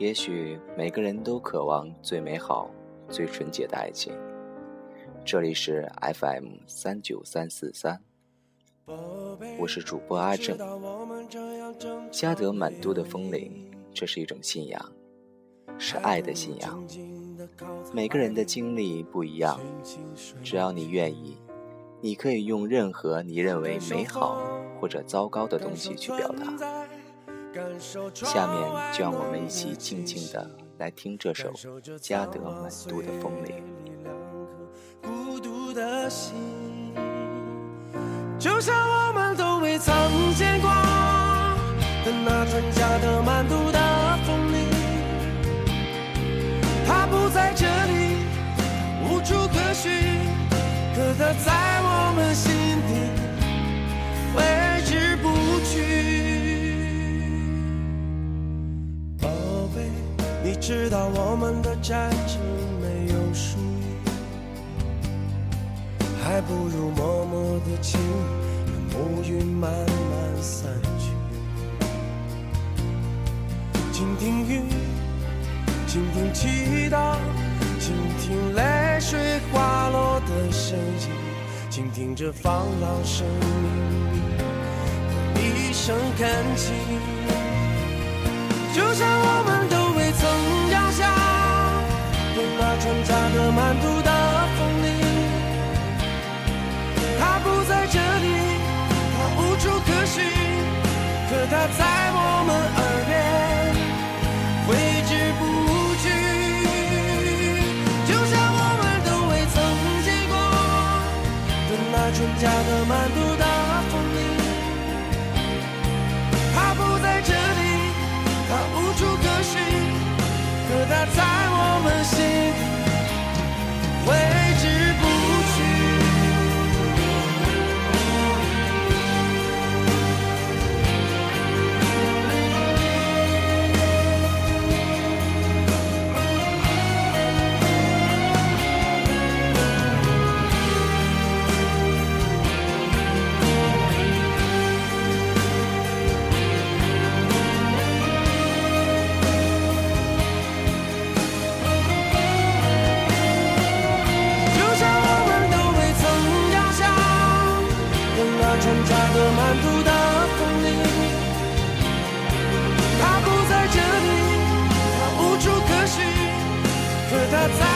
也许每个人都渴望最美好、最纯洁的爱情。这里是 FM 三九三四三，我是主播阿正。嘉德满都的风铃，这是一种信仰，是爱的信仰。每个人的经历不一样，只要你愿意，你可以用任何你认为美好或者糟糕的东西去表达。下面就让我们一起静静的来听这首嘉德满都的风铃。孤独的心就像我们都未曾见过的那串嘉德满都的风铃，它不在这里，无处可寻，可它在我们心你知道我们的战争没有输赢，还不如默默的听，让乌云慢慢散去。倾听雨，倾听祈祷，倾听泪水滑落的声音，倾听这放浪生命的一声恳请，就像在我们耳边挥之不去。就像我们都未曾见过的那纯假的满足在